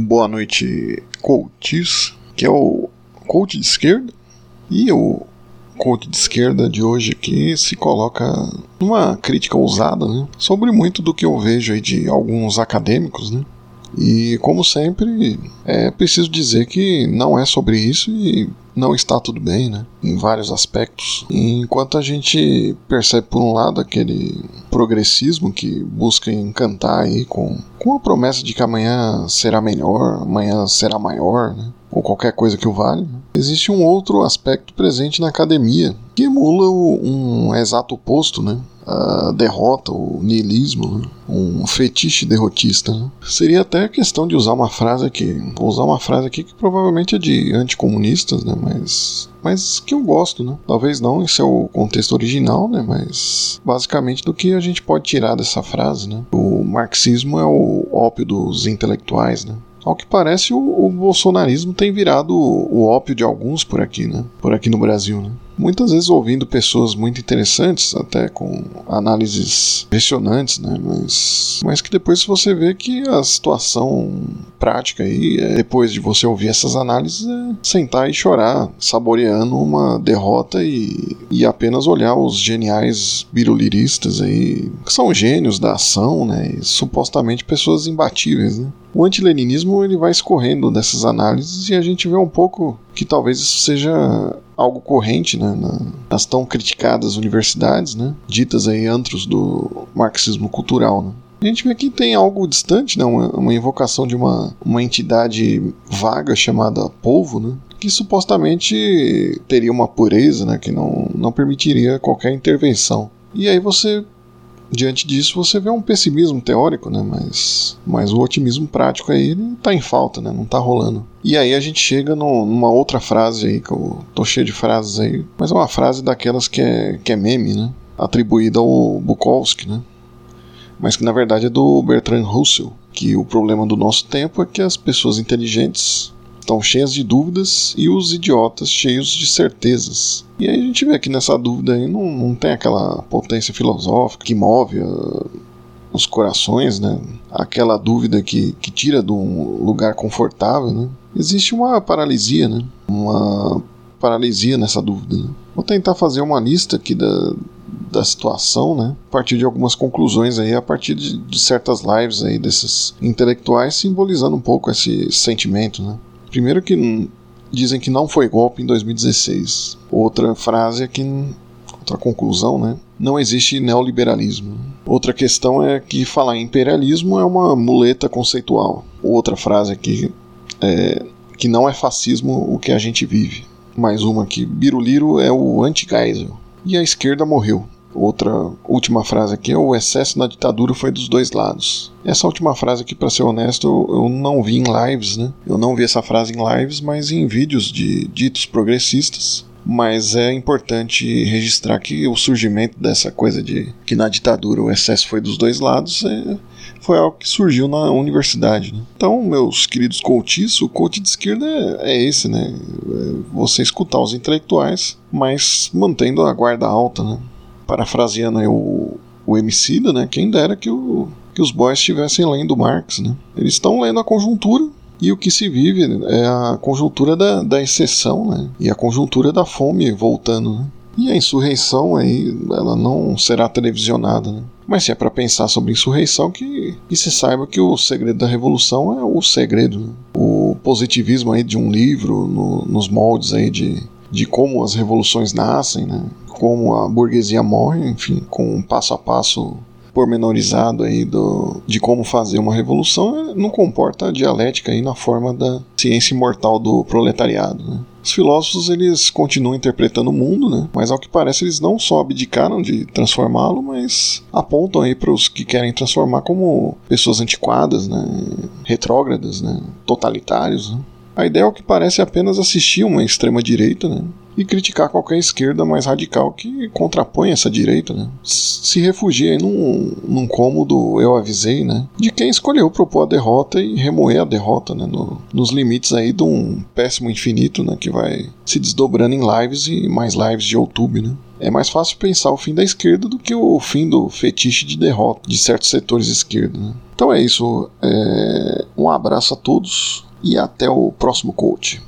Boa noite, coaches, que é o coach de esquerda. E o coach de esquerda de hoje aqui se coloca numa crítica ousada, né? Sobre muito do que eu vejo de alguns acadêmicos, né? E como sempre, é preciso dizer que não é sobre isso e não está tudo bem, né? Em vários aspectos. enquanto a gente percebe, por um lado, aquele progressismo que busca encantar aí com, com a promessa de que amanhã será melhor, amanhã será maior, né? Ou qualquer coisa que o valha. Né? Existe um outro aspecto presente na academia que emula um exato oposto, né? A derrota, o niilismo, né? um fetiche derrotista. Né? Seria até questão de usar uma frase aqui, vou usar uma frase aqui que provavelmente é de anticomunistas, né? mas, mas que eu gosto. Né? Talvez não em seu contexto original, né? mas basicamente do que a gente pode tirar dessa frase. Né? O marxismo é o ópio dos intelectuais. Né? Ao que parece, o, o bolsonarismo tem virado o, o ópio de alguns por aqui, né? Por aqui no Brasil, né? Muitas vezes ouvindo pessoas muito interessantes, até com análises impressionantes, né? Mas, mas que depois você vê que a situação prática aí, é, depois de você ouvir essas análises, é sentar e chorar, saboreando uma derrota e, e apenas olhar os geniais biruliristas aí, que são gênios da ação, né? E supostamente pessoas imbatíveis, né? O antileninismo ele vai escorrendo dessas análises e a gente vê um pouco que talvez isso seja algo corrente né, nas tão criticadas universidades, né, ditas aí antros do marxismo cultural. Né. A gente vê que tem algo distante, né, uma, uma invocação de uma, uma entidade vaga chamada povo, né, que supostamente teria uma pureza, né, que não, não permitiria qualquer intervenção. E aí você diante disso você vê um pessimismo teórico, né? Mas, mas o otimismo prático aí está em falta, né? Não está rolando. E aí a gente chega no, numa outra frase aí, que eu tô cheio de frases aí, mas é uma frase daquelas que é, que é meme, né? Atribuída ao Bukowski, né? Mas que na verdade é do Bertrand Russell, que o problema do nosso tempo é que as pessoas inteligentes estão cheias de dúvidas e os idiotas cheios de certezas. E aí a gente vê que nessa dúvida aí não, não tem aquela potência filosófica que move a, os corações, né? Aquela dúvida que, que tira de um lugar confortável, né? Existe uma paralisia, né? Uma paralisia nessa dúvida. Né? Vou tentar fazer uma lista aqui da, da situação, né? A partir de algumas conclusões aí, a partir de, de certas lives aí desses intelectuais simbolizando um pouco esse sentimento, né? Primeiro que dizem que não foi golpe em 2016. Outra frase é que outra conclusão, né? Não existe neoliberalismo. Outra questão é que falar em imperialismo é uma muleta conceitual. Outra frase aqui é que não é fascismo o que a gente vive. Mais uma que Biruliro é o anti-Geisel. E a esquerda morreu. Outra última frase aqui é o excesso na ditadura foi dos dois lados. Essa última frase aqui, para ser honesto, eu não vi em lives, né? Eu não vi essa frase em lives, mas em vídeos de ditos progressistas. Mas é importante registrar que o surgimento dessa coisa de que na ditadura o excesso foi dos dois lados é, foi algo que surgiu na universidade. Né? Então, meus queridos coaches, o coach de esquerda é, é esse, né? É você escutar os intelectuais, mas mantendo a guarda alta, né? Parafraseando o, o Emicida, né? Quem dera que, o, que os boys estivessem lendo Marx, né? Eles estão lendo a conjuntura e o que se vive é a conjuntura da, da exceção, né? E a conjuntura da fome voltando, né? E a insurreição aí, ela não será televisionada, né? Mas se é para pensar sobre insurreição, que, que se saiba que o segredo da revolução é o segredo. Né? O positivismo aí de um livro, no, nos moldes aí de, de como as revoluções nascem, né? Como a burguesia morre, enfim, com um passo a passo pormenorizado aí do, de como fazer uma revolução, não comporta a dialética aí na forma da ciência imortal do proletariado. Né? Os filósofos eles continuam interpretando o mundo, né? mas ao que parece eles não só abdicaram de transformá-lo, mas apontam aí para os que querem transformar como pessoas antiquadas, né? retrógradas, né? totalitários. Né? A ideia é o que parece apenas assistir uma extrema-direita, né? E criticar qualquer esquerda mais radical que contrapõe essa direita, né? Se refugia aí num, num cômodo, eu avisei, né? De quem escolheu propor a derrota e remoer a derrota, né? No, nos limites aí de um péssimo infinito, né? Que vai se desdobrando em lives e mais lives de YouTube, né? é mais fácil pensar o fim da esquerda do que o fim do fetiche de derrota de certos setores de esquerda. Né? Então é isso. É... Um abraço a todos e até o próximo coach.